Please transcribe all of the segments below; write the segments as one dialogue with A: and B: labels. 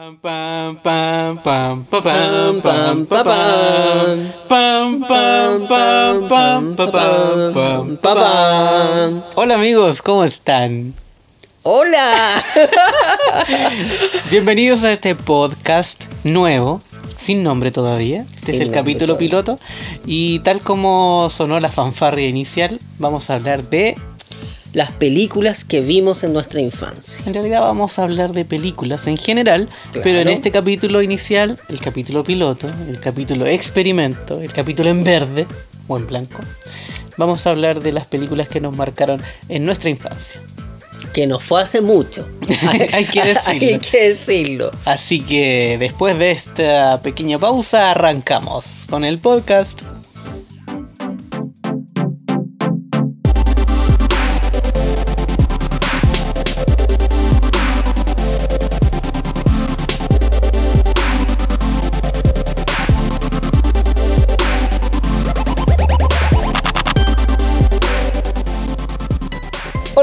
A: Pam, pam, pam, pam, pam, pam, pam, pam, pam, pam, pam, pam, pam, pam, pam, pam. Hola amigos, ¿cómo están?
B: ¡Hola!
A: Bienvenidos a este podcast nuevo, sin nombre todavía. Este
B: Sin
A: es el capítulo
B: todavía.
A: piloto. Y tal como sonó la fanfarria inicial, vamos a hablar de.
B: Las películas que vimos en nuestra infancia.
A: En realidad, vamos a hablar de películas en general,
B: Claro.
A: pero en este capítulo inicial, el capítulo piloto, el capítulo experimento, el capítulo en verde o en blanco, vamos a hablar de las películas que nos marcaron en nuestra infancia.
B: Que nos fue hace mucho.
A: Hay que decirlo.
B: Hay que decirlo.
A: Así que después de esta pequeña pausa, arrancamos con el podcast.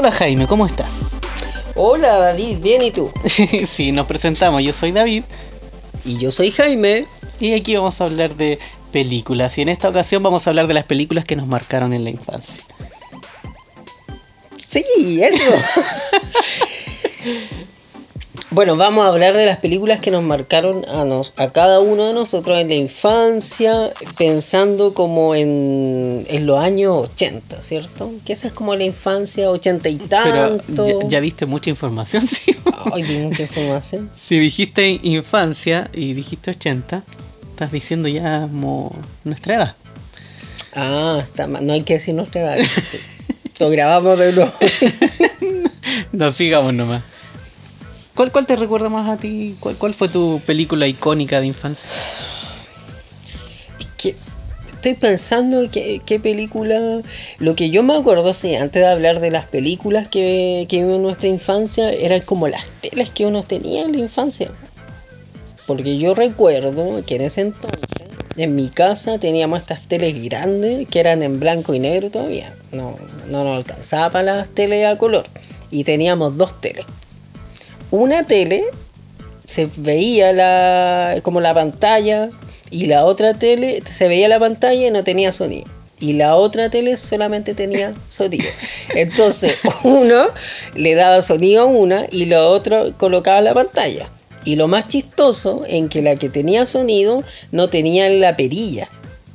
A: Hola Jaime, ¿cómo estás?
B: Hola David, bien y tú.
A: sí, nos presentamos, yo soy David
B: Y yo soy Jaime.
A: y aquí vamos a hablar de películas y en esta ocasión vamos a hablar de las películas que nos marcaron en la infancia.
B: Sí, eso. bueno, vamos a hablar de las películas que nos marcaron a, nos, a cada uno de nosotros en la infancia, pensando como en, en los años 80, ¿cierto? Que esa es como la infancia, 80 y
A: Pero
B: tanto.
A: ya, ya diste mucha información, sí.
B: Ay, di mucha información.
A: Si dijiste infancia y dijiste 80, estás diciendo ya como nuestra edad.
B: Ah, está mal. No hay que decir nuestra edad. Lo grabamos de nuevo.
A: No, sigamos nomás. ¿Cuál, ¿Cuál te recuerda más a ti? ¿Cuál, ¿Cuál fue tu película icónica de infancia?
B: que estoy pensando qué película. Lo que yo me acuerdo, sí, antes de hablar de las películas que, que vimos en nuestra infancia, eran como las telas que uno tenía en la infancia. Porque yo recuerdo que en ese entonces, en mi casa teníamos estas teles grandes que eran en blanco y negro todavía. No, no nos alcanzaba para las teles a color. Y teníamos dos teles. Una tele se veía la, como la pantalla y la otra tele se veía la pantalla y no tenía sonido. Y la otra tele solamente tenía sonido. Entonces uno le daba sonido a una y la otra colocaba la pantalla. Y lo más chistoso en que la que tenía sonido no tenía la perilla.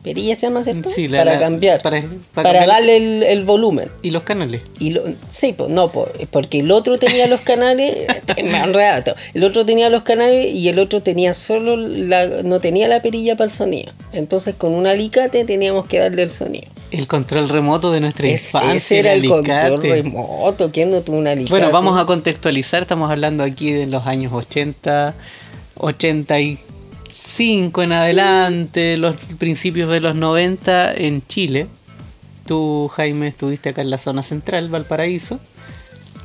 B: ¿Perilla se llama cierto?
A: Sí, la-
B: para
A: la-
B: cambiar.
A: para-
B: Para,
A: para cambiar-
B: darle el, el volumen.
A: ¿Y los canales?
B: Y lo, sí, pues no, po, porque el otro tenía los canales, me han enredado todo. el otro tenía los canales y el otro tenía solo la, no tenía la perilla para el sonido. Entonces con un alicate teníamos que darle el sonido.
A: El control remoto de nuestra
B: Es-
A: infancia.
B: ese era el
A: alicate.
B: control remoto, ¿quién no tuvo un alicate?
A: Bueno, vamos a contextualizar. Estamos hablando aquí de los años 80, 85 en adelante, los principios de los 90 en Chile. Tú, Jaime, estuviste acá en la zona central, Valparaíso,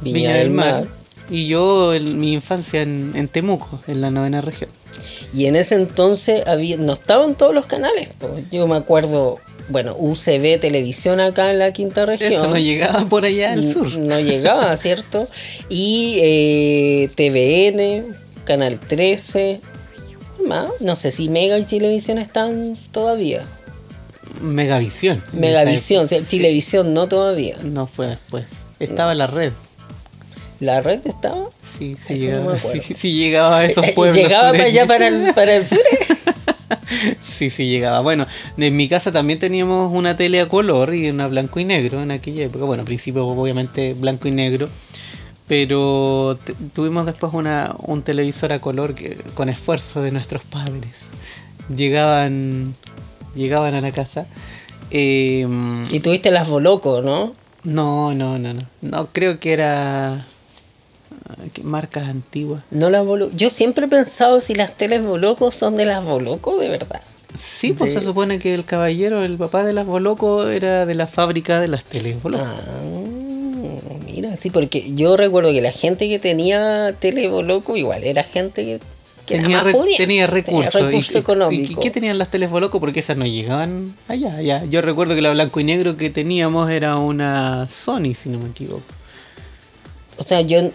B: Viña, del Mar.
A: Y yo, en mi infancia en, en Temuco, en la novena región.
B: Y en ese entonces había, no estaban todos los canales. Yo me acuerdo, bueno, UCB Televisión acá en la quinta región.
A: Eso no llegaba por allá al sur.
B: No llegaba, ¿cierto? Y eh, TVN, Canal 13, más, no sé si Mega y Televisión están todavía.
A: Megavisión.
B: Megavisión, o sea,
A: época.
B: Televisión no todavía.
A: No fue después. Estaba la red.
B: ¿La red estaba?
A: Sí, sí,
B: Eso
A: llegaba, sí, sí llegaba a esos
B: Eh,
A: pueblos.
B: ¿Llegaba para allá, para el, para el sur?
A: Sí, sí, llegaba. Bueno, en mi casa también teníamos una tele a color y una blanco y negro en aquella época. Bueno, al principio obviamente blanco y negro. Pero tuvimos después una, un televisor a color que con esfuerzo de nuestros padres. Llegaban, llegaban a la casa. Eh,
B: Y tuviste las Boloco, ¿no?
A: no, no, no, no. No, creo que era... ¿qué marcas antiguas.
B: No las Boloco. Yo siempre he pensado si las teles Boloco son de las Boloco, de verdad.
A: Sí, pues
B: De-
A: se supone que el caballero, el papá de las Boloco, era de la fábrica de las teles Boloco.
B: Ah, mira, sí, porque yo recuerdo que la gente que tenía tele Boloco igual era gente que, que
A: tenía, re-
B: pudiente,
A: tenía recursos.
B: recurso
A: ¿Y qué-
B: económico.
A: ¿Y qué tenían las teles Boloco? Porque esas no llegaban allá, allá. Yo recuerdo que la blanco y negro que teníamos era una Sony, si no me equivoco.
B: O sea, yo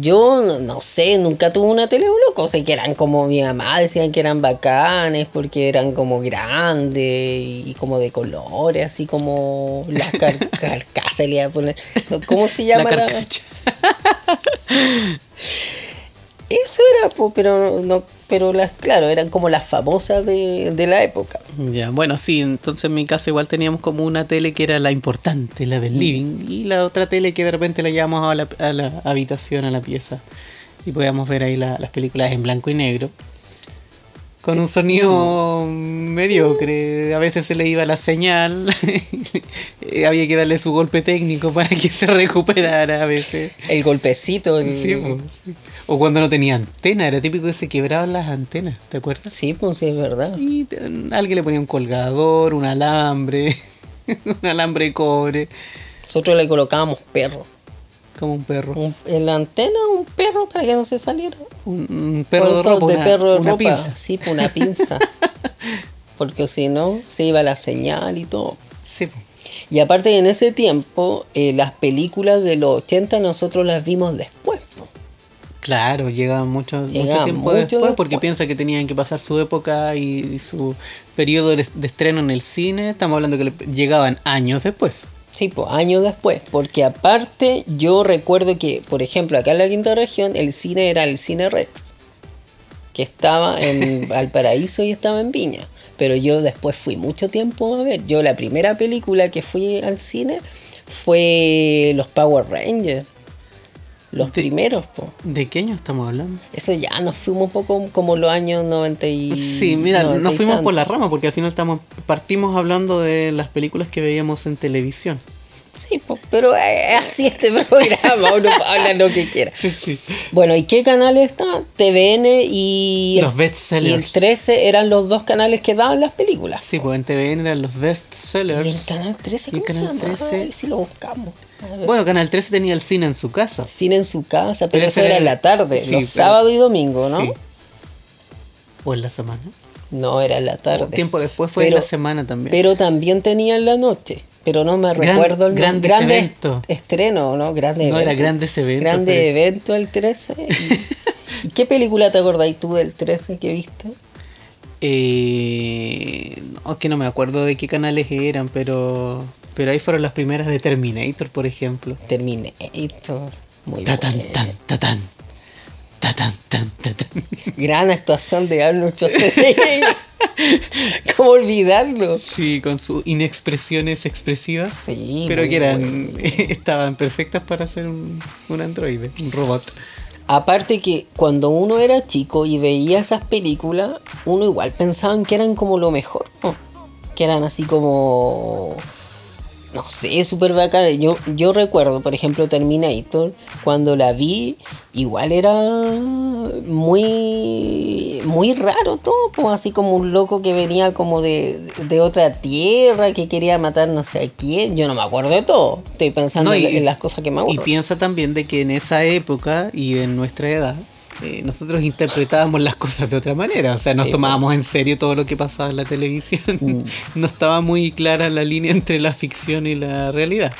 B: yo no, no sé, nunca tuve una tele loco. Sé que eran como mi mamá decían que eran bacanes porque eran como grandes y como de colores, así como las car carcasas le iba a poner. ¿Cómo se llama?
A: La
B: la-. Eso era, pero no, pero las, claro, eran como las famosas de, de la época.
A: Ya, bueno, sí, entonces en mi casa igual teníamos como una tele que era la importante, la del living, y la otra tele que de repente la llevamos a la, a la habitación, a la pieza, y podíamos ver ahí la- las películas en blanco y negro, con un sonido mediocre, a veces se le iba la señal, eh, había que darle su golpe técnico para que se recuperara a veces.
B: El golpecito, el-
A: Sí, pues, sí. O cuando no tenía antena, era típico que se quebraban las antenas, ¿te acuerdas?
B: Sí, pues sí, es verdad.
A: Y alguien le ponía un colgador, un alambre, un alambre de cobre,
B: Nosotros le colocábamos perro.
A: Como un perro.
B: Un- en la antena un perro para que no se saliera.
A: Un, un perro
B: Por
A: de
B: eso,
A: ropa,
B: de
A: una,
B: perro de
A: una
B: ropa.
A: pinza.
B: Sí, pues una pinza. Porque si no, se iba la señal y todo.
A: Sí, po.
B: Y aparte en ese tiempo, eh, las películas de los 80 nosotros las vimos después. po.
A: Claro, llegaban mucho, mucho
B: Llegaban
A: tiempo
B: mucho
A: después,
B: después.
A: porque piensa que tenían que pasar su época y, y su periodo de, de estreno en el cine. Estamos hablando que le- llegaban años después.
B: Sí, pues años después. Porque aparte yo recuerdo que, por ejemplo, acá en la quinta región el cine era el Cine Rex. Que estaba en Valparaíso y estaba en Viña. Pero yo después fui mucho tiempo a ver. Yo la primera película que fui al cine fue los Power Rangers. Los
A: De-
B: primeros, po.
A: ¿De qué año estamos hablando?
B: Eso ya nos fuimos un poco como los años 90 y...
A: Sí, mira,
B: 90
A: nos
B: y
A: fuimos por la rama porque al final estamos partimos hablando de las películas que veíamos en televisión.
B: Sí, po, pero eh, así este programa, uno habla lo que quiera.
A: Sí.
B: Bueno, ¿y qué canales estaban? TVN y...
A: Los
B: Y
A: bestsellers.
B: el 13 eran los dos canales que daban las películas.
A: Sí, pues en TVN eran los best
B: Y el canal 13,
A: Y el
B: ¿cómo se
A: canal
B: llama?
A: 13.
B: Ay, si lo buscamos.
A: Bueno, Canal 13 tenía el cine en su casa.
B: Cine en su casa, pero,
A: Pero
B: eso era en la tarde,
A: sí,
B: los
A: pero-
B: sábados y domingos, ¿no?
A: Sí. O en la semana.
B: No, era en la tarde.
A: Tiempo después fue en la semana también.
B: Pero también tenía en la noche. Pero no me
A: Gran-
B: recuerdo el Grande
A: eventos.
B: estreno, ¿no? Grande
A: No, era
B: evento.
A: grandes eventos,
B: Grande
A: pero-
B: evento el 13. ¿Y, ¿y qué película te acordáis tú del 13 que viste?
A: Eh, no, es que no me acuerdo de qué canales eran, pero pero ahí fueron las primeras de Terminator, por ejemplo.
B: Terminator. Muy
A: Tatán,
B: buena.
A: tan, tatán. Tatán, tan, tatán.
B: Gran actuación de Arnold Schwarzenegger. ¿Cómo olvidarlo?
A: Sí, con sus inexpresiones expresivas.
B: Sí,
A: pero que eran
B: bueno.
A: estaban perfectas para ser un, un androide, un robot.
B: Aparte que cuando uno era chico y veía esas películas, uno igual pensaban que eran como lo mejor, ¿no? que eran así como, no sé, súper bacanas. Yo, yo recuerdo, por ejemplo, Terminator, cuando la vi, igual era muy, muy raro todo, pues, así como un loco que venía como de, de otra tierra, que quería matar no sé a quién. Yo no me acuerdo de todo, estoy pensando
A: No, y-
B: en, en las cosas que me
A: Y
B: acuerdo.
A: piensa también de que en esa época y en nuestra edad, eh, nosotros interpretábamos las cosas de otra manera. O sea, nos
B: Sí,
A: tomábamos en serio todo lo que pasaba en la televisión. no estaba muy clara la línea entre la ficción y la realidad.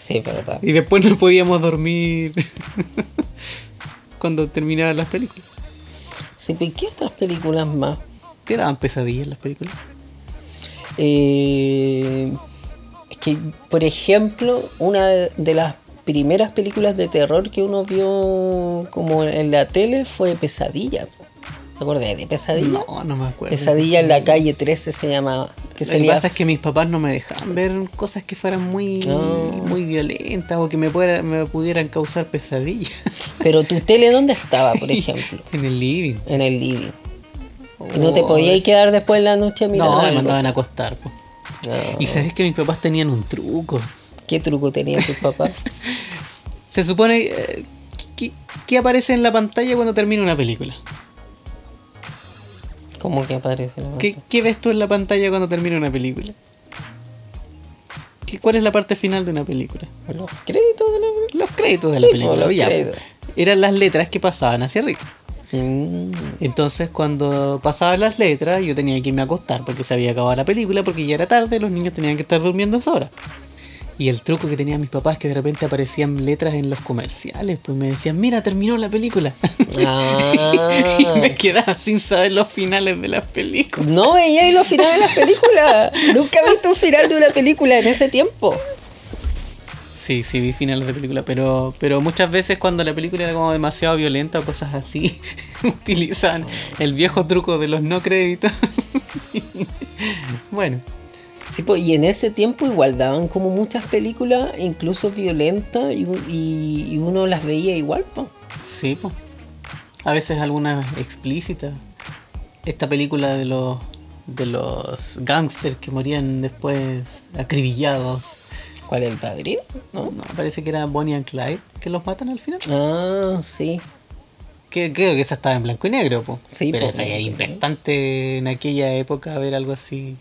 B: Sí, es verdad.
A: Y después no podíamos dormir cuando terminaban las películas.
B: Sí, pero ¿y ¿qué otras películas más?
A: ¿Te daban pesadillas las películas?
B: Eh, es que, por ejemplo, una de las primeras películas de terror que uno vio como en la tele fue Pesadilla. ¿Te acuerdas de Pesadilla?
A: No, no me acuerdo.
B: Pesadilla en la calle 13 se llamaba. Que
A: Lo que pasa es que mis papás no me dejaban ver cosas que fueran muy,
B: No.
A: muy violentas o que me, pudiera- me pudieran causar pesadillas.
B: Pero tu tele, ¿dónde estaba, por ejemplo?
A: en el living.
B: En el living. No te
A: Oh,
B: podías quedar después en la noche a mirar
A: No, me mandaban a acostar.
B: No.
A: Y sabes que mis papás tenían un truco.
B: ¿Qué truco tenían tus papás?
A: Se supone eh, que, que aparece en la pantalla cuando termina una película.
B: ¿Cómo que aparece? la
A: ¿Qué, qué ves tú en la pantalla cuando termina una película? ¿Qué, ¿Cuál es la parte final de una película?
B: Los créditos de la
A: Los créditos de
B: Sí,
A: la película.
B: los
A: ya,
B: créditos.
A: Eran las letras que pasaban hacia arriba.
B: Mm.
A: Entonces cuando pasaban las letras yo tenía que irme a acostar porque se había acabado la película porque ya era tarde, los niños tenían que estar durmiendo a esa hora. Y el truco que tenían mis papás es que de repente aparecían letras en los comerciales, pues me decían, mira, terminó la película.
B: Ah.
A: y me quedaba sin saber los finales de las películas.
B: No veía los finales de las películas. Nunca he visto un final de una película en ese tiempo.
A: Sí, sí, vi finales de película, pero, pero muchas veces cuando la película era como demasiado violenta o cosas así, utilizan el viejo truco de los no créditos. bueno,
B: Sí, pues, y en ese tiempo igual daban como muchas películas, incluso violentas, y, y- y uno las veía igual, pues.
A: sí, pues. A veces algunas explícitas. Esta película de los de los gángsters que morían después acribillados.
B: ¿Cuál es el padrino? ¿No?
A: No, parece que era Bonnie and Clyde que los matan al final.
B: Ah, sí.
A: Que, creo que esa estaba en blanco y negro, po.
B: Sí,
A: pero
B: po,
A: esa era impactante en aquella época ver algo así.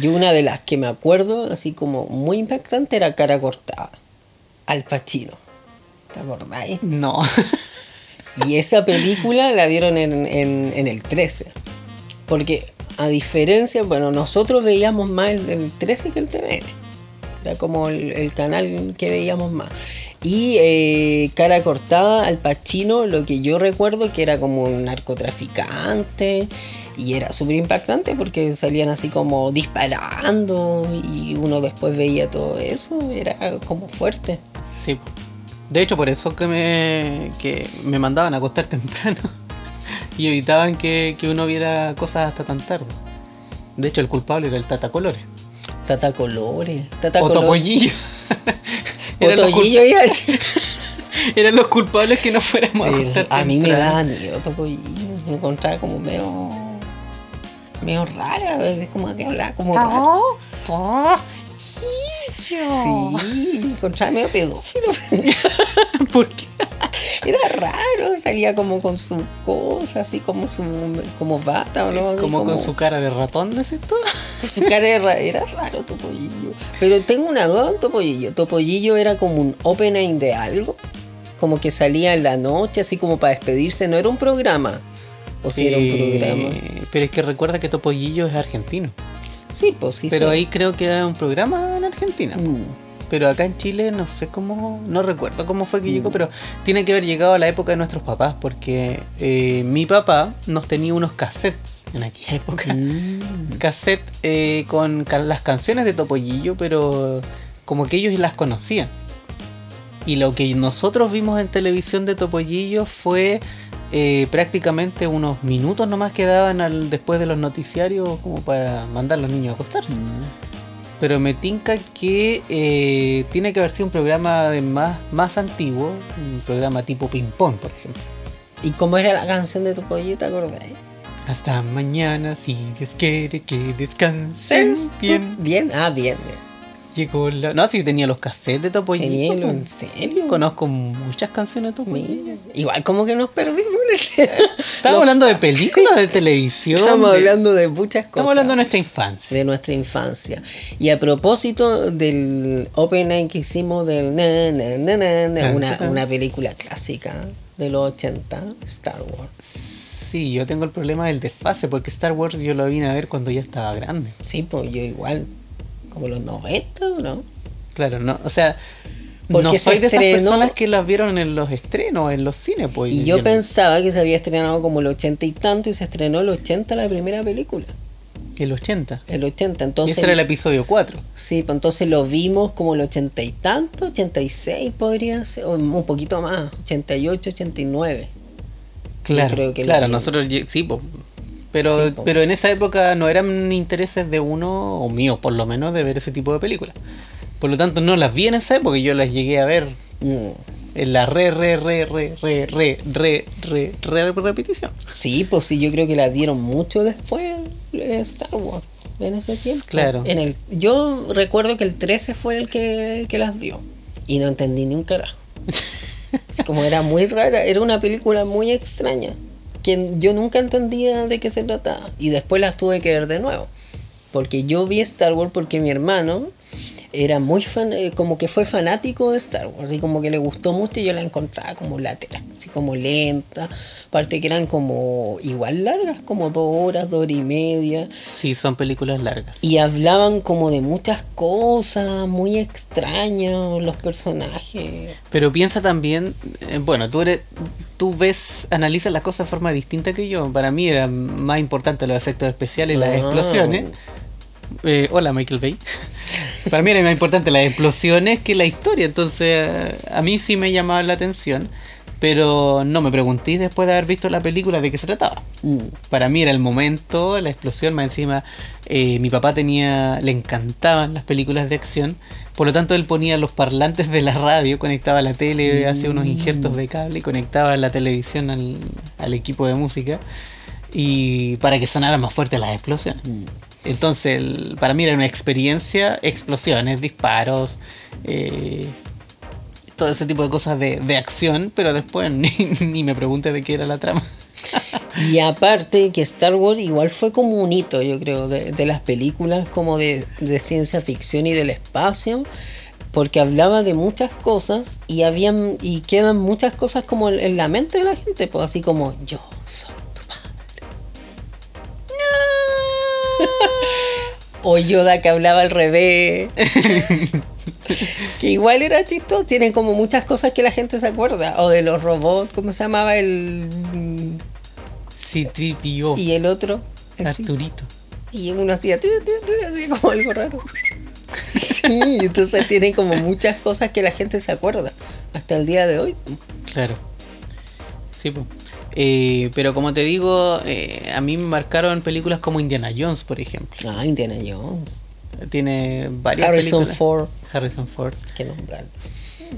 B: Yo una de las que me acuerdo, así como muy impactante, era Cara Cortada. Al Pacino. ¿Te acordáis?
A: no.
B: Y esa película la dieron en, en- en el 13. Porque a diferencia, bueno, nosotros veíamos más el, el 13 que el TVN. Era como el, el canal que veíamos más. Y eh, cara cortada al Pacino, lo que yo recuerdo que era como un narcotraficante. Y era súper impactante porque salían así como disparando y uno después veía todo eso. Era como fuerte.
A: Sí. De hecho, por eso que me, que me mandaban a acostar temprano. Y evitaban que, que uno viera cosas hasta tan tarde. De hecho, el culpable era el Tata Colores.
B: Tata Colores. Tata
A: O
B: Colores.
A: Topollillo.
B: O
A: eran,
B: iba a decir.
A: eran los culpables que no fuéramos a acostar
B: a mí me daba miedo Topollillo. Me encontraba como medio. Medio rara. Veces como que hablaba como raro. Sí, me encontraba medio pedófilo.
A: ¿Por qué?
B: Era raro. Salía como con su cosa, así como su. como bata o no. Así
A: Como con su cara de ratón, decís tú.
B: Su cara era, era raro, Topollillo. Pero tengo una duda en Topollillo. Topollillo era como un opening de algo. Como que salía en la noche, así como para despedirse. No era un programa. O si era un programa.
A: Eh, Pero es que recuerda que Topollillo es argentino.
B: Sí, pues sí.
A: Pero
B: sí.
A: ahí creo que era un programa en Argentina.
B: Mm.
A: Pero acá en Chile no sé cómo, no recuerdo cómo fue que
B: Mm.
A: llegó, pero tiene que haber llegado a la época de nuestros papás, porque eh, mi papá nos tenía unos cassettes en aquella época.
B: Mm.
A: Cassette eh, con las canciones de Topollillo, pero como que ellos las conocían. Y lo que nosotros vimos en televisión de Topollillo fue eh, prácticamente unos minutos nomás que daban al, después de los noticiarios como para mandar a los niños a acostarse. Pero me tinca que eh, tiene que haber sido un programa de más, más antiguo, un programa tipo ping-pong, por ejemplo.
B: ¿Y cómo era la canción de Topollillo? ¿Te acordás?
A: Hasta mañana, si Dios quiere que descansen bien.
B: Bien, ah, bien. bien.
A: No, si tenía los cassettes de Topollillo.
B: Tenía, ¿En serio?
A: Conozco muchas canciones de.
B: Mira, Igual como que nos perdimos.
A: Estamos hablando de películas, de televisión.
B: Estamos
A: de-
B: hablando de muchas cosas.
A: Estamos hablando de nuestra infancia.
B: de nuestra infancia. Y a propósito del opening que hicimos del na, na, na, una película clásica de los 80, Star Wars.
A: Sí, yo tengo el problema del desfase, porque Star Wars yo lo vine a ver cuando ya estaba grande.
B: Sí, pues yo igual, como los 90, ¿no?
A: Claro, no, o sea,
B: Porque
A: no
B: se
A: soy de esas
B: estrenó-
A: personas que las vieron en los estrenos, en los cines, pues.
B: Y yo pensaba que se había estrenado como el 80 y tanto y se estrenó el 80 la primera película.
A: El 80.
B: El 80,
A: Y
B: entonces...
A: ese era el episodio 4.
B: Sí, pues entonces lo vimos como el 80 y tanto, 86 podría ser, o un poquito más, 88, 89.
A: Claro,
B: creo que
A: claro,
B: vi.
A: nosotros sí, po. Pero,
B: Sí,
A: pero en esa época no eran intereses de uno, o míos por lo menos, de ver ese tipo de películas. Por lo tanto, no las vi en esa época, yo las llegué a ver
B: Mm.
A: en la re, re, re, re, re, re, re, re, re, repetición.
B: Sí, pues sí, yo creo que la dieron mucho después eh, Star Wars, en ese tiempo.
A: Claro.
B: En el, yo recuerdo que el 13 fue el que, que las dio y no entendí ni un carajo. Como era muy rara, era una película muy extraña, que yo nunca entendía de qué se trataba y después las tuve que ver de nuevo. Porque yo vi Star Wars porque mi hermano era muy fan, eh, como que fue fanático de Star Wars, así como que le gustó mucho y yo la encontraba como lateral, así como lenta, aparte que eran como igual largas, como dos horas, dos horas y media.
A: Sí, son películas largas.
B: Y hablaban como de muchas cosas, muy extrañas los personajes.
A: Pero piensa también, eh, bueno, tú eres, tú ves, analizas las cosas de forma distinta que yo. Para mí era más importante los efectos especiales y las
B: Ah.
A: explosiones. Eh, hola Michael Bay. Para mí era más importante las explosiones que la historia. Entonces, eh, a mí sí me llamaba la atención. Pero no me pregunté después de haber visto la película de qué se trataba.
B: Mm.
A: Para mí era el momento, la explosión, más encima eh, mi papá tenía, le encantaban las películas de acción, por lo tanto él ponía los parlantes de la radio, conectaba la tele, hacía unos injertos de cable y conectaba la televisión al, al equipo de música y para que sonaran más fuerte las explosiones. Entonces para mí era una experiencia, explosiones, disparos, eh, todo ese tipo de cosas de, de acción, pero después ni, me pregunté de qué era la trama.
B: Y aparte que Star Wars igual fue como un hito, yo creo, de, las películas como de, de ciencia ficción y del espacio, porque hablaba de muchas cosas y habían y quedan muchas cosas como en, en la mente de la gente, pues así como yo soy O Yoda que hablaba al revés. que igual era chistoso, tienen como muchas cosas que la gente se acuerda. O de los robots, ¿cómo se llamaba el
A: Sí, tripio.
B: y el otro? el
A: Arturito.
B: Y uno hacía así como algo raro. Sí, entonces tienen como muchas cosas que la gente se acuerda hasta el día de hoy.
A: Claro. Sí, po. Eh, pero como te digo, eh, a mí me marcaron películas como Indiana Jones, por ejemplo.
B: Ah, Indiana Jones.
A: Tiene varias
B: Harrison
A: películas.
B: Ford.
A: Harrison Ford.
B: Que nombrar.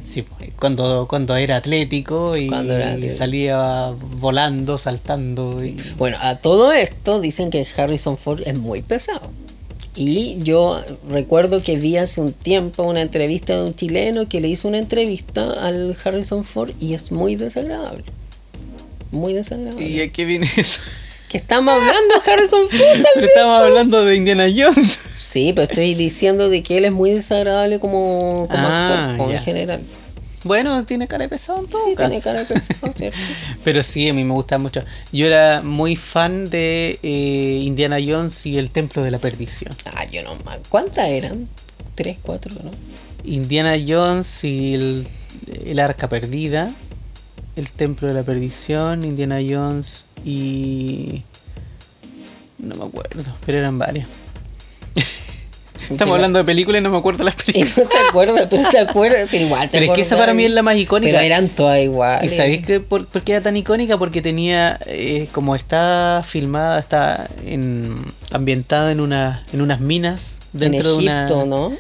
A: Sí, po. cuando, cuando era atlético y
B: Cuando era atlético.
A: salía volando, saltando. y-
B: Bueno, a todo esto dicen que Harrison Ford es muy pesado. Y yo recuerdo que vi hace un tiempo una entrevista de un chileno que le hizo una entrevista al Harrison Ford y es muy desagradable. Muy desagradable.
A: ¿Y a qué viene eso?
B: Que estamos hablando de Harrison Ford
A: Pero estamos hablando de Indiana Jones.
B: Sí, pero estoy diciendo de que él es muy desagradable como, como
A: Ah,
B: actor, como en general.
A: Bueno, tiene cara de pesado en todo
B: Sí,
A: caso.
B: tiene cara de pesado, ¿cierto?
A: Pero sí, a mí me gusta mucho. Yo era muy fan de eh, Indiana Jones y el Templo de la Perdición.
B: Ah, yo no más. ¿Cuántas eran? Tres, cuatro, ¿no?
A: Indiana Jones y el, el Arca Perdida, el Templo de la Perdición, Indiana Jones y... No me acuerdo, pero eran varias. Estamos hablando de películas y no me acuerdo las
B: Y
A: películas.
B: no se acuerda, pero se acuerda, pero igual te
A: Pero es que esa para mí es la más icónica.
B: Pero eran todas
A: ¿Y
B: iguales.
A: sabéis que por, por qué era tan icónica? Porque tenía, eh, como está filmada, está en, ambientada en, una, en unas minas
B: En
A: dentro
B: Egipto,
A: de una...
B: ¿no?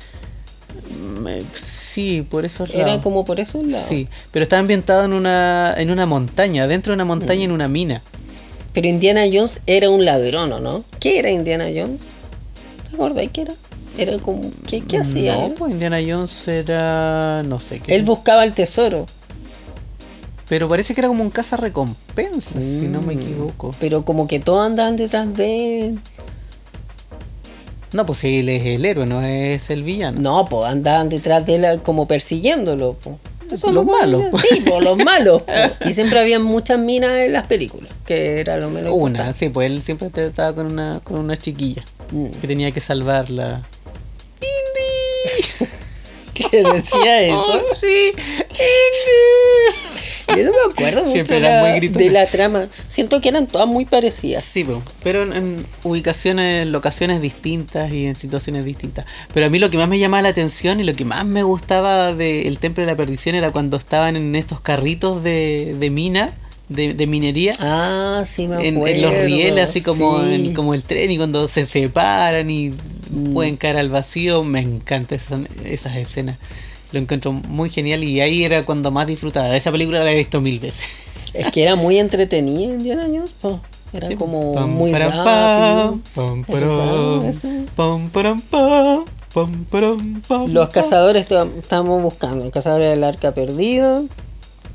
A: Mm, eh, Sí, por eso
B: Era como por esos lados.
A: Sí, pero está ambientado en una, en una montaña, dentro de una montaña,
B: Mm.
A: en una mina.
B: Pero Indiana Jones era un ladrón, ¿o no? ¿Qué era Indiana Jones? ¿Te acordáis qué era? Era como... ¿Qué, qué hacía
A: No, pues Indiana Jones era... no sé qué.
B: Él buscaba el tesoro.
A: Pero parece que era como un caza recompensa, si no me
B: Mm.
A: equivoco.
B: Pero como que todos andaban detrás de él.
A: No, pues él es el héroe, no es el villano.
B: No, pues andaban detrás de él como persiguiéndolo. po. Eso
A: Los
B: es lo
A: malos,
B: malo.
A: po.
B: Sí, pues los malos. po. Y siempre había muchas minas en las películas, que era lo menos.
A: Una,
B: importante.
A: sí, pues él siempre estaba con una, con una chiquilla
B: Mm.
A: que tenía que salvarla.
B: ¿Qué decía eso?
A: Oh, sí.
B: Yo no me acuerdo mucho de la, de trama. Siento que eran todas muy parecidas.
A: Sí, pero en, en ubicaciones, locaciones distintas y en situaciones distintas. Pero a mí lo que más me llamaba la atención y lo que más me gustaba del Templo de la Perdición era cuando estaban en estos carritos de, de mina, de, de minería.
B: Ah, sí me
A: en,
B: acuerdo.
A: en los rieles, así como,
B: sí.
A: en- como el tren, y cuando se separan y
B: Mm.
A: pueden caer al vacío, me encantan esas, esas escenas. Lo encuentro muy genial y ahí era cuando más disfrutaba. Esa película la he visto mil veces.
B: Es que era muy entretenida Indiana Jones. po. Era
A: Sí,
B: como
A: pam,
B: muy
A: param,
B: rápido.
A: pam, pam,
B: Es
A: param,
B: Los cazadores estamos buscando. El cazador del arca perdida.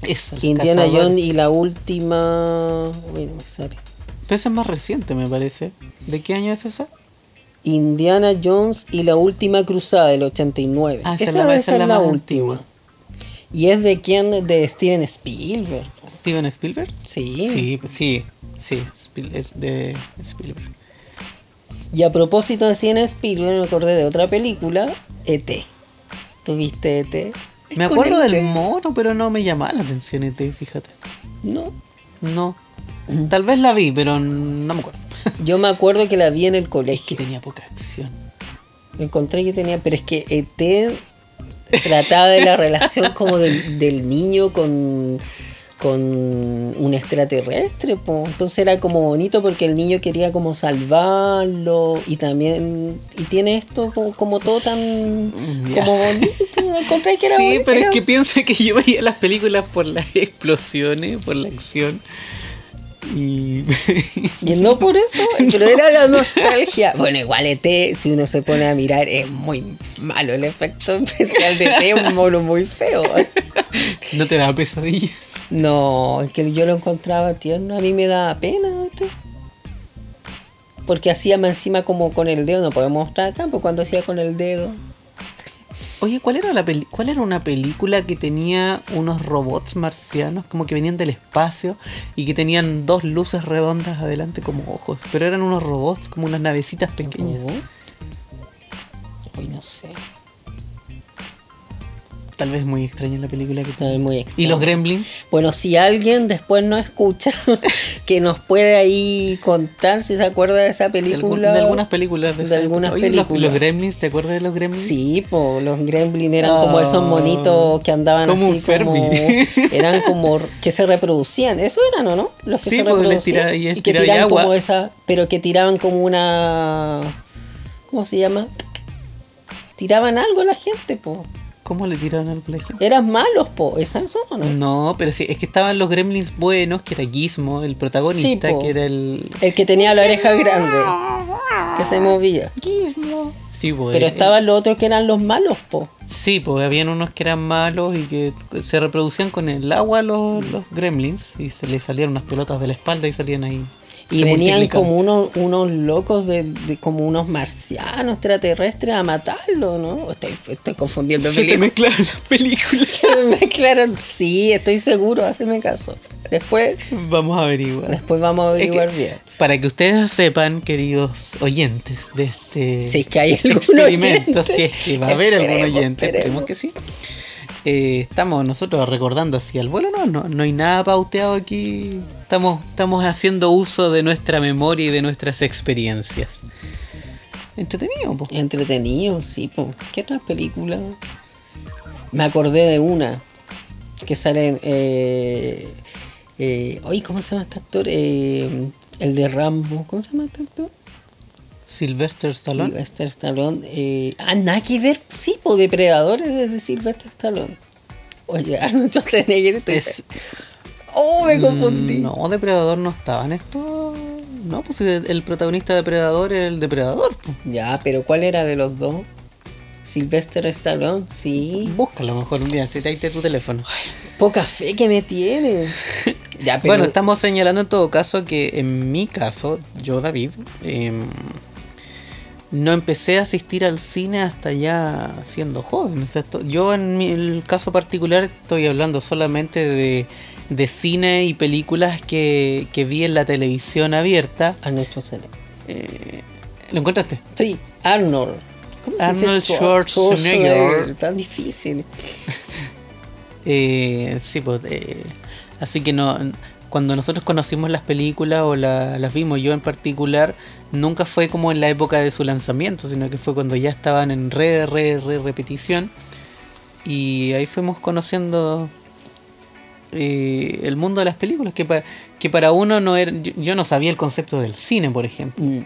A: El
B: Indiana. Jones y la última. Uy, no me sale.
A: Pero esa es más reciente, me parece. ¿De qué año es esa?
B: Indiana Jones y la última cruzada del 89.
A: Ah, esa
B: esa
A: es la- esa es la
B: última. ¿Y es de quién? De Steven Spielberg.
A: ¿Steven Spielberg?
B: Sí.
A: Sí, sí, sí, Spiel- es de Spielberg.
B: Y a propósito de Steven Spielberg, me acordé de otra película, E.T. ¿Tuviste E.T.?
A: Me acuerdo
B: el
A: del mono, pero no me llamaba la atención ET, fíjate.
B: No.
A: No. Tal vez la vi, pero no me acuerdo.
B: Yo me acuerdo que la vi en el
A: Es que
B: colegio.
A: tenía poca acción.
B: Encontré que tenía, pero es que ET trataba de la relación como del, del niño con, con un extraterrestre, po. entonces era como bonito porque el niño quería como salvarlo y también y tiene esto como, como todo tan como bonito, encontré que era
A: Sí,
B: bonito,
A: pero es que piensa que yo veía las películas por las explosiones, por la acción. Y.
B: Y no por eso, pero era la nostalgia. Bueno, igual ET, si uno se pone a mirar, es muy malo el efecto especial de ET, es un mono muy feo.
A: ¿No te da pesadillas?
B: No, es que yo lo encontraba tierno, a mí me daba pena. Porque hacía más encima como con el dedo, no podemos mostrar acá, pues cuando hacía con el dedo.
A: Oye, ¿cuál era la peli cuál era una película que tenía unos robots marcianos como que venían del espacio y que tenían dos luces redondas adelante como ojos, pero eran unos robots como unas navecitas pequeñas.
B: Uy, no sé.
A: Tal vez muy extraña la película que
B: No, es muy
A: ¿Y
B: extraño.
A: los Gremlins?
B: Bueno, si alguien después no escucha, que nos puede ahí contar si se acuerda de esa
A: De, algún-
B: película.
A: de algunas películas de,
B: De algunas.
A: Oye,
B: películas.
A: Los, Gremlins, ¿te acuerdas de los Gremlins?
B: Sí, po, los gremlins eran como esos
A: Ah,
B: monitos que andaban
A: como un
B: así como
A: Fermi.
B: eran como que se reproducían, eso eran o no? Los que
A: Sí,
B: se reproducían
A: y
B: y, que tiraban
A: agua.
B: como esa, pero que tiraban como una ¿cómo se llama? Tiraban algo a la gente, po.
A: ¿Cómo le tiraron al colegio?
B: Eran malos, po, ¿esas son o no?
A: No, pero sí, es que estaban los Gremlins buenos, que era Gizmo, el protagonista,
B: Sí, po.
A: que era el...
B: El que tenía la oreja grande, que se movía.
A: Gizmo. Sí, pues,
B: Pero
A: eh,
B: estaban los otros que eran los malos, po.
A: Sí, pues habían unos que eran malos y que se reproducían con el agua los, los gremlins y se les salían unas pelotas de la espalda y salían ahí.
B: Y
A: se
B: venían
A: multiplican.
B: como unos, unos locos de, de como unos marcianos extraterrestres a matarlo, ¿no? Estoy, estoy confundiendo
A: Se
B: películas.
A: mezclaron las películas.
B: Se me mezclaron. Sí, estoy seguro, haceme caso. Después,
A: Vamos a averiguar.
B: después vamos a
A: Es que,
B: averiguar bien.
A: Para que ustedes sepan, queridos oyentes de este
B: Si es que hay algún
A: experimento,
B: oyente.
A: si es que va a haber algún oyente, esperemos. que sí. Eh, estamos nosotros recordando así al vuelo, no, no, no hay nada pauteado aquí. Estamos, estamos haciendo uso de nuestra memoria y de nuestras experiencias. Entretenido, po.
B: Entretenido, sí, po. ¿Qué otra película? Me acordé de una que sale en. Eh, eh, ¿cómo se llama este actor? Eh, el de Rambo. ¿Cómo se llama este actor?
A: Sylvester Stallone.
B: Sylvester Stallone. Eh, ah, nada que ver. Sí, po, Depredadores es de Sylvester Stallone. Oye, Arnold Schwarzenegger. estoy-
A: Es-
B: Oh, me confundí.
A: Mm, No, Depredador no estaba en esto. No, pues el, protagonista de Depredador era el Depredador.
B: Ya, pero ¿cuál era de los dos? Sylvester Stallone, sí.
A: Búscalo mejor un día, te tu teléfono.
B: Poca fe que me tiene. Ya, pero
A: Bueno, estamos señalando en todo caso que en mi caso, yo David, em, no empecé a asistir al cine hasta ya siendo joven. O sea, yo en mi el caso particular estoy hablando solamente de, de cine y películas que, que vi en la televisión abierta.
B: Arnold Schwarzenegger.
A: Eh, ¿Lo encontraste?
B: Sí, Arnold. ¿Cómo
A: Arnold
B: Schwar-
A: Schwarzenegger.
B: Tan difícil.
A: Eh, sí, pues. eh, así que no. Cuando nosotros conocimos las películas o la- las vimos, yo en particular, nunca fue como en la época de su lanzamiento, sino que fue cuando ya estaban en re, re, re repetición. Y ahí fuimos conociendo eh, el mundo de las películas, que, pa- que para uno no era. Yo, yo no sabía el concepto del cine, por ejemplo
B: Mm.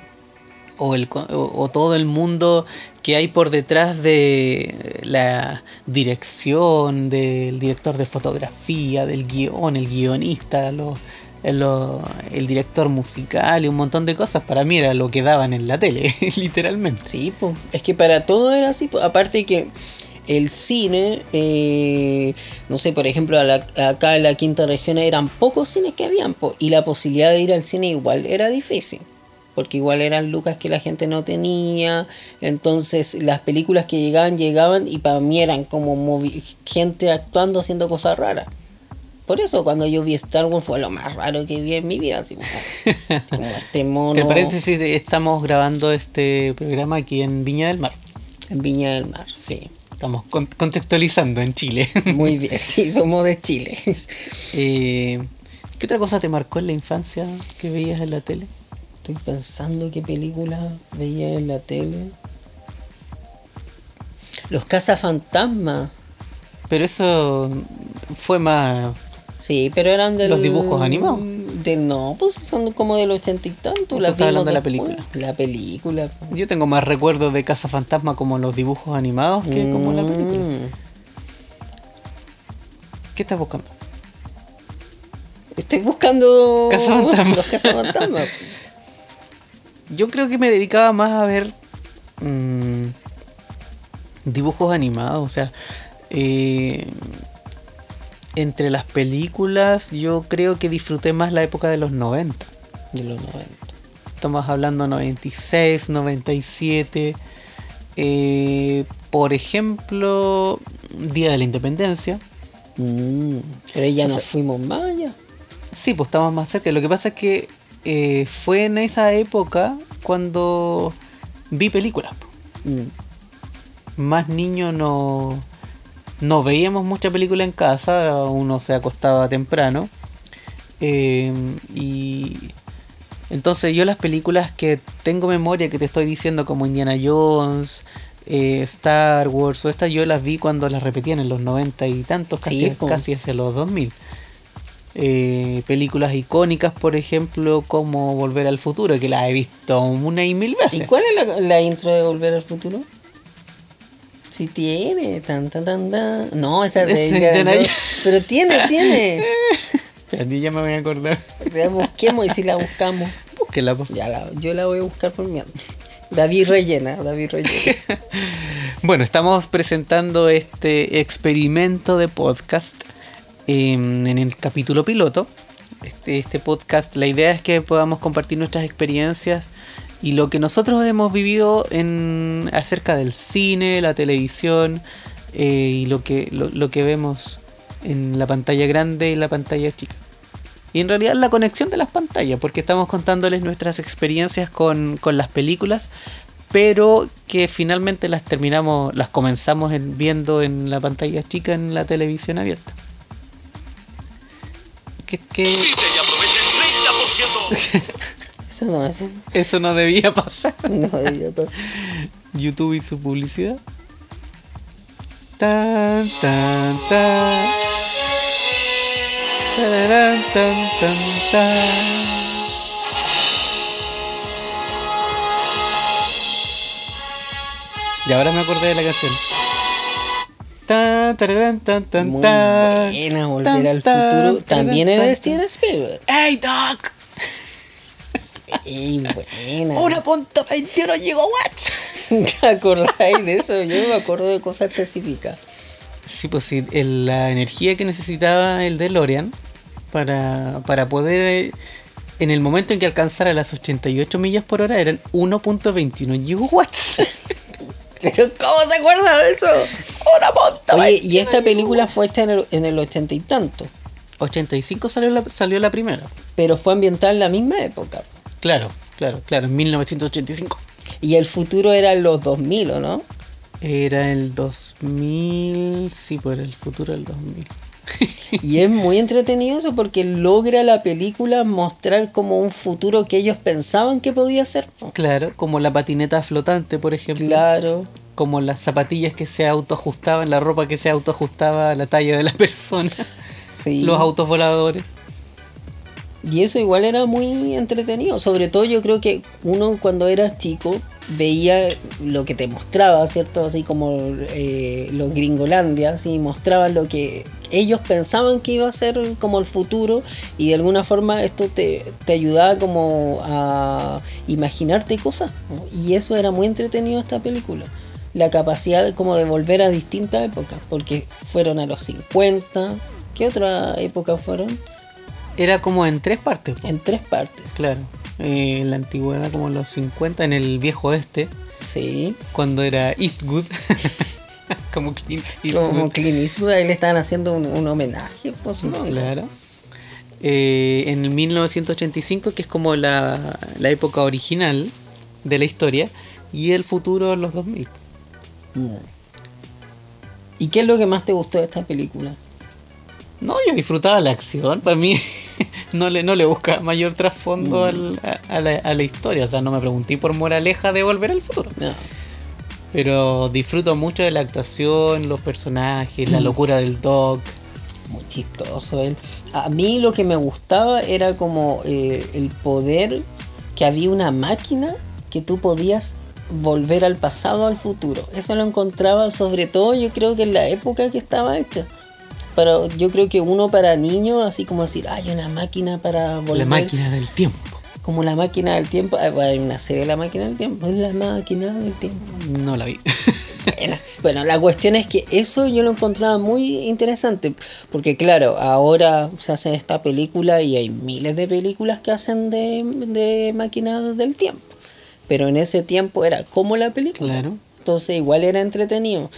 A: O, el, o, o todo el mundo que hay por detrás de la dirección, del director de fotografía, del guion, el guionista, los- el, director musical y un montón de cosas, para mí era lo que daban en la tele, literalmente.
B: Sí, pues. Es que para todo era así. po. Aparte que el cine, eh, no sé, por ejemplo, acá en la quinta región eran pocos cines que habían, po, y la posibilidad de ir al cine igual era difícil. Porque igual eran lucas que la gente no tenía, entonces las películas que llegaban, llegaban y para mí eran como gente actuando haciendo cosas raras. Por eso cuando yo vi Star Wars fue lo más raro que vi en mi vida, así como, así como este mono
A: Entre paréntesis, estamos grabando este programa aquí en Viña del Mar.
B: en Viña del Mar, sí.
A: Estamos con- contextualizando en Chile.
B: Muy bien, sí, somos de Chile.
A: Eh, ¿Qué otra cosa te marcó en la infancia que veías en la tele?
B: Estoy pensando qué película veía en la tele. Los cazafantasmas.
A: Pero eso fue más...
B: Sí, pero eran del...
A: ¿Los dibujos animados?
B: Del, no, pues son como del ochenta y tanto. Las
A: estás hablando de la
B: después. La película.
A: Yo tengo más recuerdos de Casa Fantasma como los dibujos animados que como la película.
B: Mm.
A: ¿Qué estás buscando?
B: Estoy buscando los cazafantasmas.
A: Yo creo que me dedicaba más a ver mm, dibujos animados, o sea, eh, entre las películas yo creo que disfruté más la época de los 90.
B: De los 90.
A: Estamos hablando 96, 97. eh, por ejemplo, Día de la Independencia.
B: Mm, Pero ya
A: O
B: nos fuimos más allá.
A: Sí, pues estamos más cerca. Lo que pasa es que eh, fue en esa época cuando vi películas.
B: Mm.
A: Más niños no, no veíamos mucha película en casa, uno se acostaba temprano. eh, y entonces yo las películas que tengo memoria que te estoy diciendo como Indiana Jones, eh, Star Wars o estas yo las vi cuando las repetían en los 90 y tantos, casi,
B: Sí,
A: casi hacia los 2000. Eh, películas icónicas, por ejemplo, como Volver al Futuro, que las he visto una y mil
B: ¿Y
A: veces.
B: cuál es la, la intro de Volver al Futuro? Si tiene, tan tan tan tan. No, esa es de
A: Es de
B: Jones. Pero tiene, tiene.
A: Espérate, ya me voy a acordar.
B: La busquemos y si la buscamos.
A: Búsquela, po.
B: Ya la, yo la voy a buscar por miedo. David rellena, David rellena.
A: Bueno, estamos presentando este experimento de podcast em, en el capítulo piloto. Este, este podcast, la idea es que podamos compartir nuestras experiencias y lo que nosotros hemos vivido en acerca del cine, la televisión eh, y lo que, lo, que vemos en la pantalla grande y la pantalla chica. Y en realidad la conexión de las pantallas, porque estamos contándoles nuestras experiencias con, con las películas, pero que finalmente las terminamos, las comenzamos en- viendo en la pantalla chica en la televisión abierta. Que, que
C: Pide y aprovecha el 30%.
B: Eso no es.
A: eso no debía pasar.
B: No debía pasar.
A: YouTube y su publicidad. Tan, tan, tan. Tararán, tan, tan, tan. Y ahora me acordé de la canción. Tan, tararán, tan, tan,
B: Muy
A: tan.
B: buena, Volver al futuro. También es de. Steven Spielberg.
A: ¡Hey, Doc!
B: Ey, buena.
A: ¡Una punto 21 gigawatts!
B: ¿Te acordáis de eso? Yo me acuerdo de cosas específicas.
A: Sí, pues sí, el- la energía que necesitaba el DeLorean para, para poder, eh, en el momento en que alcanzara las 88 millas por hora, eran 1.21 gigawatts.
B: Pero ¿cómo se acuerda de eso?
A: ¡Una punto
B: Oye, y esta película fue hecha en el, en el ochenta y tanto,
A: 85 salió la, salió la primera.
B: pero fue ambientada en la misma época.
A: Claro, claro, claro, en 1985.
B: Y el futuro era en los 2000, ¿o no?
A: Era el 2000, sí, pues era el futuro del 2000.
B: Y es muy entretenido eso porque logra la película mostrar como un futuro que ellos pensaban que podía ser.
A: Claro, como la patineta flotante, por ejemplo.
B: Claro.
A: Como las zapatillas que se autoajustaban, la ropa que se autoajustaba a la talla de la persona.
B: Sí.
A: Los autos voladores.
B: Y eso igual era muy entretenido. Sobre todo yo creo que uno cuando era chico veía lo que te mostraba, ¿cierto? Así como eh, los Gringolandia, así mostraban lo que ellos pensaban que iba a ser como el futuro y de alguna forma esto te, te ayudaba como a imaginarte cosas. ¿no? Y eso era muy entretenido esta película. La capacidad de, como de volver a distintas épocas, porque fueron a los 50. ¿Qué otra época fueron?
A: Era como en tres partes.
B: En tres partes.
A: Claro. Eh, en la antigüedad, como en los 50, en el viejo oeste,
B: Sí.
A: cuando era Eastwood. como Clint Eastwood.
B: Como Clint Eastwood, ahí le estaban haciendo un, un homenaje por su nombre.
A: Claro. Eh, en el 1985, que es como la, la época original de la historia, y el futuro en los 2000.
B: Mm. ¿Y qué es lo que más te gustó de esta película?
A: No, yo disfrutaba la acción. Para mí no le, no le busca mayor trasfondo al- a, a la, a la historia. O sea, no me pregunté por moraleja de volver al futuro.
B: No.
A: Pero disfruto mucho de la actuación, los personajes, la locura del Doc.
B: Muy chistoso él. A mí lo que me gustaba era como eh, el poder que había una máquina que tú podías volver al pasado al futuro. Eso lo encontraba sobre todo yo creo que en la época que estaba hecha. Pero yo creo que uno para niños, así como decir, hay una máquina para volver.
A: La máquina del tiempo.
B: Como la máquina del tiempo. Ah, Hay una serie de la máquina del tiempo. Es la máquina del tiempo.
A: No la vi.
B: Bueno, la cuestión es que eso yo lo encontraba muy interesante, porque claro, ahora se hace esta película y hay miles de películas que hacen de, de máquinas del tiempo, pero en ese tiempo era como la película,
A: Claro.
B: entonces igual era entretenido.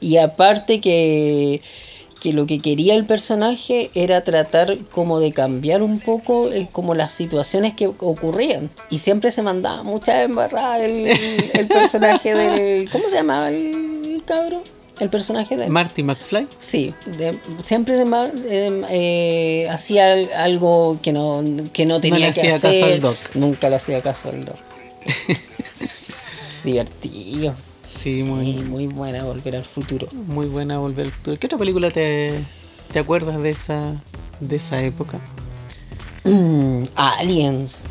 B: Y aparte que, que lo que quería el personaje era tratar como de cambiar un poco eh, como las situaciones que ocurrían. Y siempre se mandaba mucha embarrada el, el personaje del... ¿Cómo se llamaba el cabro? El personaje de...
A: Marty McFly.
B: Sí, de- siempre de eh, eh, hacía al- algo que no, que no tenía
A: le
B: que
A: hacía
B: hacer.
A: caso al Doc.
B: Nunca le hacía caso al Doc. Divertido.
A: Sí,
B: Muy, buena volver al futuro.
A: muy buena Volver al futuro. ¿Qué otra película te, te acuerdas de esa, de esa época?
B: Mm, aliens.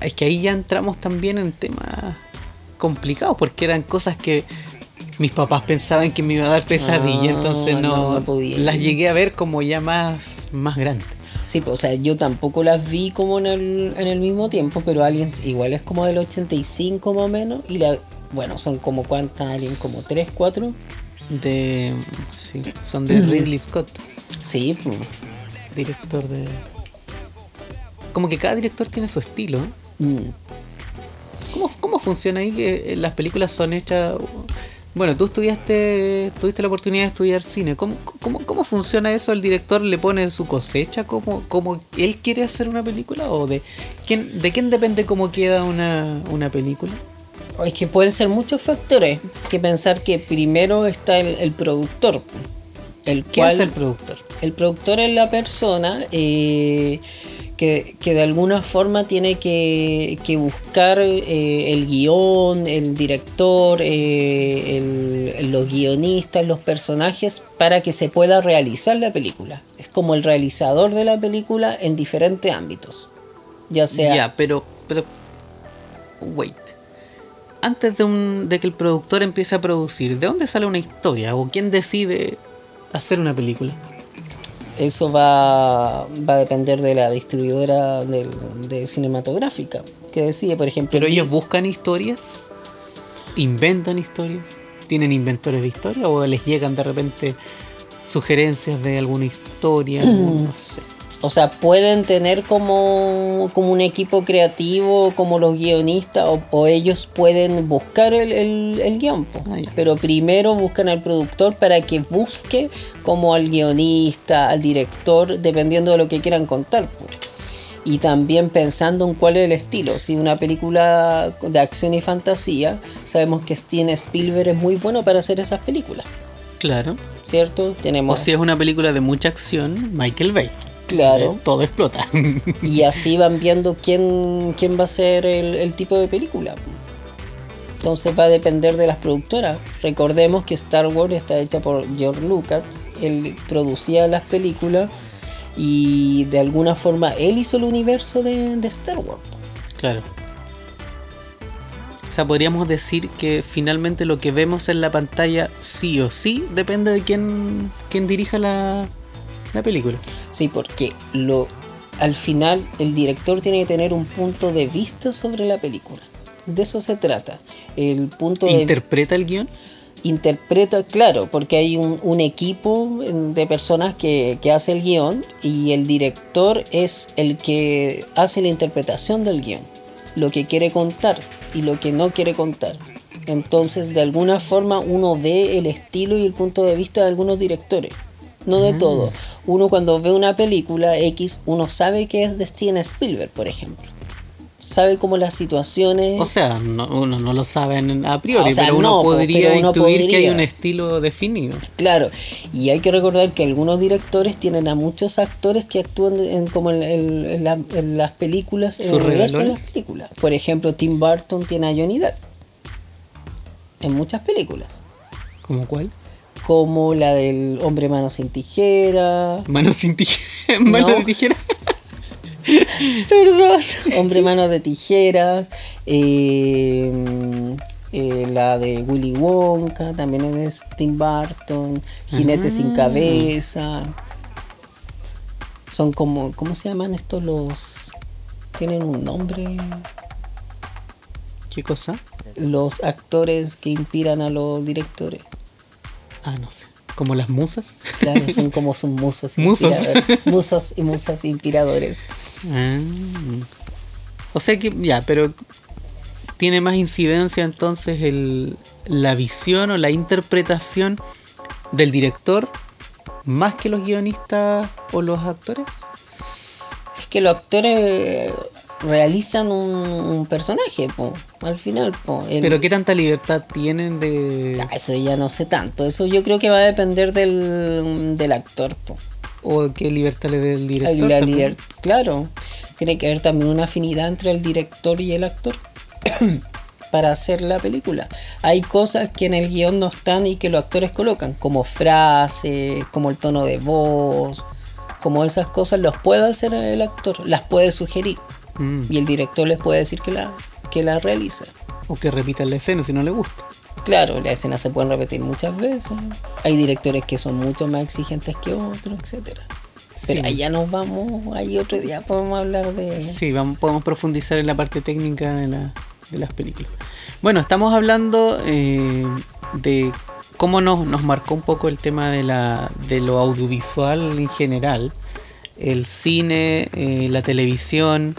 A: Es que ahí ya entramos también en temas complicados, porque eran cosas que mis papás pensaban que me iba a dar pesadilla,
B: Ah,
A: entonces no,
B: no, no podía.
A: las llegué a ver como ya más, más grandes.
B: Sí, pues, o sea, yo tampoco las vi como en el, en el mismo tiempo, pero Aliens igual es como del 85 más o menos. Y la, bueno, son como cuántas Aliens, como 3, 4.
A: De, sí, son de Ridley Scott,
B: Sí, pues.
A: director de... Como que cada director tiene su estilo.
B: Mm.
A: ¿Cómo, cómo funciona ahí que eh, las películas son hechas? Bueno, tú estudiaste, tuviste la oportunidad de estudiar cine. ¿Cómo, cómo, cómo funciona eso? ¿El director le pone su cosecha? ¿Cómo, cómo él quiere hacer una película? ¿O de quién, de quién depende cómo queda una, una película?
B: Es que pueden ser muchos factores. que pensar que primero está el, el productor. El
A: ¿Quién
B: cual,
A: es el productor?
B: El productor es la persona eh, que, que de alguna forma tiene que, que buscar eh, el guion, el director, eh, el- los guionistas, los personajes para que se pueda realizar la película. Es como el realizador de la película en diferentes ámbitos. Ya sea
A: Ya, pero, pero. Wait. Antes de, un, de que el productor empiece a producir, ¿de dónde sale una historia? ¿O quién decide hacer una película?
B: Eso va, va a depender de la distribuidora del- de cinematográfica, que decide, por ejemplo...
A: Pero ellos buscan historias, inventan historias, tienen inventores de historia o les llegan de repente sugerencias de alguna historia, no sé.
B: O sea, pueden tener como, como un equipo creativo, como los guionistas, o, o ellos pueden buscar el, el, el
A: guion.
B: Pero primero buscan al productor para que busque como al guionista, al director, dependiendo de lo que quieran contar. Y también pensando en cuál es el estilo. Si una película de acción y fantasía, sabemos que Steven Spielberg es muy bueno para hacer esas películas.
A: Claro.
B: ¿Cierto?
A: O
B: Tenemos...
A: si es una película de mucha acción, Michael Bay.
B: Claro.
A: Eh, Todo explota.
B: Y así van viendo quién, quién va a ser el, el tipo de película. Entonces va a depender de las productoras. Recordemos que Star Wars está hecha por George Lucas. Él producía las películas y de alguna forma él hizo el universo de, de Star Wars.
A: claro. O sea, podríamos decir que finalmente lo que vemos en la pantalla sí o sí depende de quién, quién dirija la, la película.
B: Sí, porque lo, al final el director tiene que tener un punto de vista sobre la película. De eso se trata. El punto de
A: ¿Interpreta el guion?
B: interpreta, claro, porque hay un, un equipo de personas que, que hace el guion y el director es el que hace la interpretación del guion, lo que quiere contar y lo que no quiere contar. Entonces, de alguna forma, uno ve el estilo y el punto de vista de algunos directores. No de todo. Uno cuando ve una película X, uno sabe que es de Steven Spielberg, por ejemplo. Sabe cómo las situaciones...
A: O sea, no- uno no lo sabe en- a priori,
B: O sea,
A: pero uno
B: no, po,
A: podría
B: pero uno
A: intuir que hay
B: podría.
A: un estilo definido.
B: Claro, y hay que recordar que algunos directores tienen a muchos actores que actúan en, como en, en- en la- en las películas, en
A: ¿Sus
B: el universo de
A: regalones?
B: las películas. Por ejemplo, Tim Burton tiene a Johnny Depp en muchas películas,
A: ¿Como cuál?
B: Como la del Hombre Mano sin Tijera,
A: Mano sin tijera. Mano
B: No.
A: de tijera.
B: Perdón. Hombre Mano de Tijeras, eh, eh, la de Willy Wonka, también es Tim Burton, Jinete sin Cabeza. Son como, ¿cómo se llaman estos los? Tienen un nombre.
A: ¿Qué cosa?
B: Los actores que inspiran a los directores.
A: Ah, no sé. ¿Como las musas?
B: Claro, son como sus musos
A: Musos.
B: inspiradores. Musos y musas inspiradores.
A: Ah. O sea que, ya, pero tiene más incidencia entonces el, la visión o la interpretación del director más que los guionistas o los actores.
B: Es que los actores realizan un, un personaje, po, al final. Po. El-
A: Pero qué tanta libertad tienen de...
B: Ah, Eso ya no sé tanto. Eso yo creo que va a depender del, del actor. Po.
A: o qué libertad le dé el director.
B: La liber- Claro, tiene que haber también una afinidad entre el director y el actor para hacer la película. Hay cosas que en el guion no están y que los actores colocan, como frases, como el tono de voz, como esas cosas los puede hacer el actor, las puede sugerir
A: Mm.
B: y el director les puede decir que la, que la realiza.
A: O que repitan la escena si no le gusta.
B: Claro, las escenas se pueden repetir muchas veces. Hay directores que son mucho más exigentes que otros, etcétera. Pero
A: Sí.
B: allá nos vamos, ahí otro día podemos hablar de...
A: Sí, vamos, podemos profundizar en la parte técnica de, la- de las películas. Bueno, estamos hablando eh, de cómo nos, nos marcó un poco el tema de, la, de lo audiovisual en general, el cine, eh, la televisión,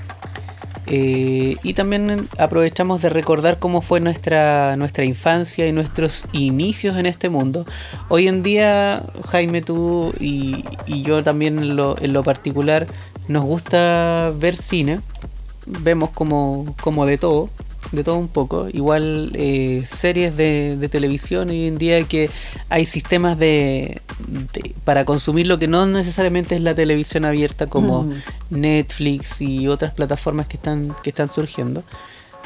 A: eh, y también aprovechamos de recordar cómo fue nuestra, nuestra infancia y nuestros inicios en este mundo. Hoy en día, Jaime, tú y, y yo también en lo, en lo particular, nos gusta ver cine. Vemos como, como de todo, de todo un poco. Igual eh, series de, de televisión hoy en día que hay sistemas de, de- para consumir lo que no necesariamente es la televisión abierta como
B: Mm.
A: Netflix y otras plataformas que están, que están surgiendo.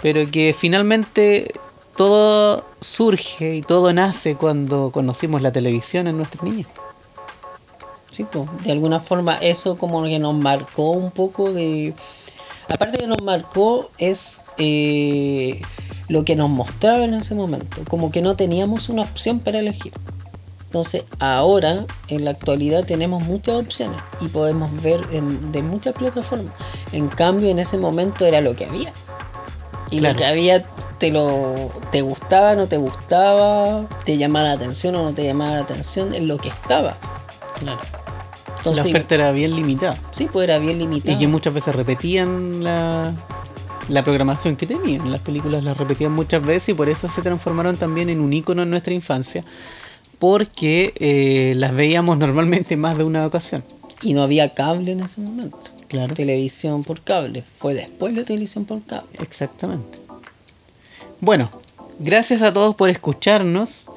A: Pero que finalmente todo surge y todo nace cuando conocimos la televisión en nuestras niñas.
B: Sí, pues, de alguna forma eso como que nos marcó un poco de... Aparte que nos marcó es eh, lo que nos mostraba en ese momento, como que no teníamos una opción para elegir. Entonces ahora, en la actualidad, tenemos muchas opciones y podemos ver en- de muchas plataformas. En cambio, en ese momento era lo que había. Y
A: Claro.
B: lo que había te lo te gustaba, no te gustaba, te llamaba la atención o no te llamaba la atención, en lo que estaba.
A: Claro.
B: Entonces,
A: la oferta era bien limitada.
B: Sí, pues era bien limitado.
A: Y que muchas veces repetían la, la programación que tenían. Las películas las repetían muchas veces y por eso se transformaron también en un icono en nuestra infancia. Porque eh, las veíamos normalmente más de una ocasión.
B: Y no había cable en ese momento.
A: Claro.
B: Televisión por cable. Fue después la televisión por cable.
A: Exactamente. Bueno, gracias a todos por escucharnos.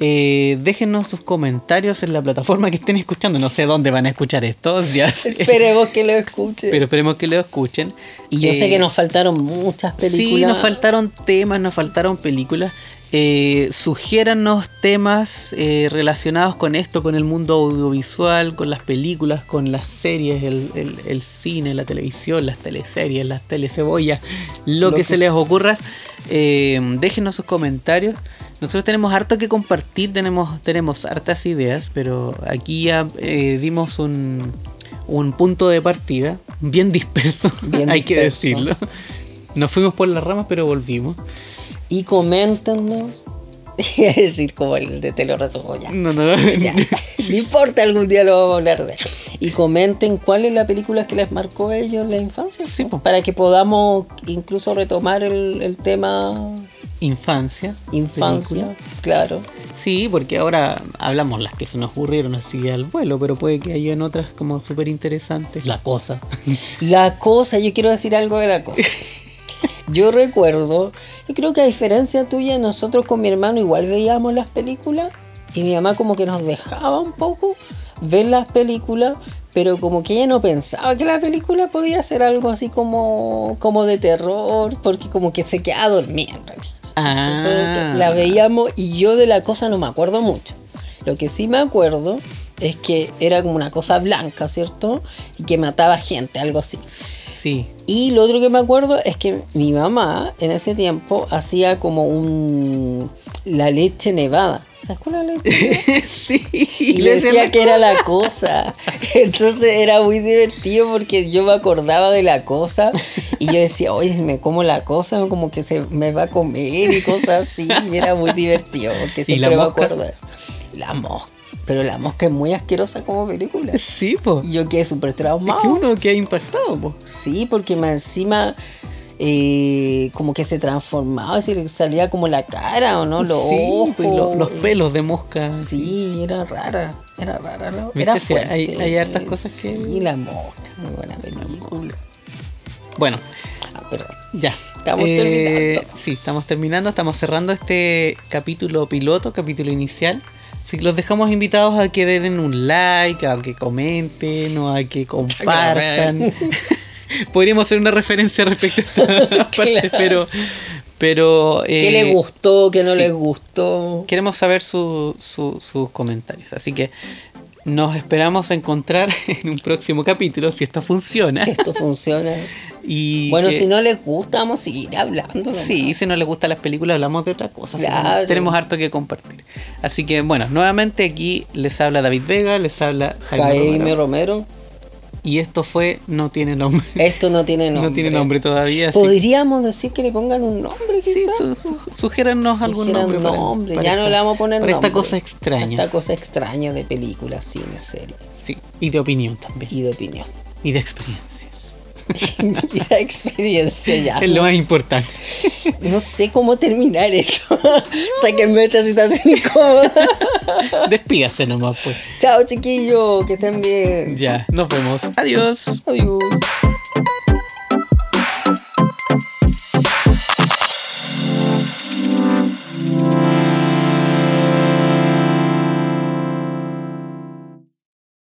A: Eh, déjenos sus comentarios en la plataforma que estén escuchando. No sé dónde van a escuchar esto.
B: Esperemos que lo escuchen.
A: Pero esperemos que lo escuchen.
B: y yo sé
A: Eh,
B: que nos faltaron muchas películas.
A: Sí, nos faltaron temas, nos faltaron películas. Eh, temas eh, relacionados con esto, con el mundo audiovisual, con las películas, con las series, el, el- el cine, la televisión, las teleseries, las telecebollas, lo,
B: Lo
A: que
B: que-
A: se les ocurra. Eh, déjenos sus comentarios. Nosotros tenemos harto que compartir, tenemos, tenemos hartas ideas, pero aquí ya eh, dimos un, un punto de partida bien disperso,
B: Bien
A: hay que decirlo. Nos fuimos por las ramas, pero volvimos.
B: Y coméntenos Iba a decir como el de Te lo resumo ya.
A: No, no,
B: Ya. No importa, algún día lo vamos a hablar de. Y comenten cuál es la película que les marcó a ellos en la infancia.
A: Sí,
B: po. Para que podamos incluso retomar el, el tema
A: Infancia.
B: infancia,
A: película.
B: claro.
A: Sí, porque ahora hablamos las que se nos ocurrieron así al vuelo, pero puede que hayan otras como súper interesantes. La cosa.
B: La cosa, yo quiero decir algo de la cosa. Yo recuerdo, y creo que a diferencia tuya, nosotros con mi hermano igual veíamos las películas y mi mamá como que nos dejaba un poco ver las películas, pero como que ella no pensaba que la película podía ser algo así como, como de terror, porque como que se quedaba dormida en realidad.
A: Ah.
B: Entonces, la veíamos y yo de la cosa no me acuerdo mucho. Lo que sí me acuerdo es que era como una cosa blanca, ¿cierto? Y que mataba gente, algo así.
A: Sí.
B: Y lo otro que me acuerdo es que mi mamá en ese tiempo hacía como un la leche nevada. ¿Sabes cuál es la leche
A: sí.
B: Y le decía que era la cosa. Entonces era muy divertido porque yo me acordaba de la cosa y yo decía, oye, si me como la cosa, como que se me va a comer y cosas así. Y era muy divertido porque
A: ¿Y la
B: siempre me acuerdo de eso. La mosca. Pero la mosca es muy asquerosa como película.
A: Sí, po.
B: Y yo quedé súper
A: Es
B: traumado.
A: que uno que ha impactado, po.
B: Sí, porque más encima eh, como que se transformaba, es decir, salía como la cara o no, los
A: Sí,
B: ojos.
A: pues, lo- los
B: eh,
A: pelos de mosca.
B: Sí, era rara, era rara.
A: ¿Viste?
B: Era
A: hay-
B: fuerte.
A: hay hartas cosas que-
B: Sí, la mosca, muy buena película.
A: Bueno,
B: Ah,
A: ya.
B: Estamos terminando.
A: Sí, estamos terminando. Estamos cerrando este capítulo piloto, capítulo inicial. Así que los dejamos invitados a que den un like, a que comenten o a que compartan. Podríamos hacer una referencia respecto a esta parte, pero. pero
B: ¿Qué
A: eh,
B: les gustó, qué no
A: sí.
B: les gustó?
A: Queremos saber su- su- sus comentarios. Así que nos esperamos encontrar en un próximo capítulo, si esto funciona.
B: Si esto funciona.
A: Y
B: Bueno,
A: que-
B: si no les gusta, vamos a seguir hablando.
A: Sí, si no les gustan las películas, hablamos de otra cosa.
B: Claro.
A: tenemos harto que compartir. Así que, bueno, nuevamente aquí les habla David Vega, les habla Jaime,
B: Jaime
A: Romero.
B: Romero,
A: Y esto fue No tiene nombre.
B: esto no tiene nombre.
A: No tiene nombre todavía.
B: Podríamos decir que le pongan un nombre,
A: Sí,
B: quizás.
A: su- su- sugiérannos algún nombre. para-
B: nombre,
A: para
B: ya no
A: esta-
B: le vamos a poner
A: Para esta
B: nombre.
A: cosa extraña.
B: Esta cosa extraña de películas, cine, serie
A: Sí, y de opinión también.
B: y de opinión.
A: Y de experiencias.
B: la experiencia ya.
A: Es lo más importante.
B: No sé cómo terminar esto. Sáquenme de esta situación incómoda.
A: Despídase nomás, pues.
B: Chao, chiquillos, que estén bien.
A: Ya, nos vemos. Adiós.
B: Adiós.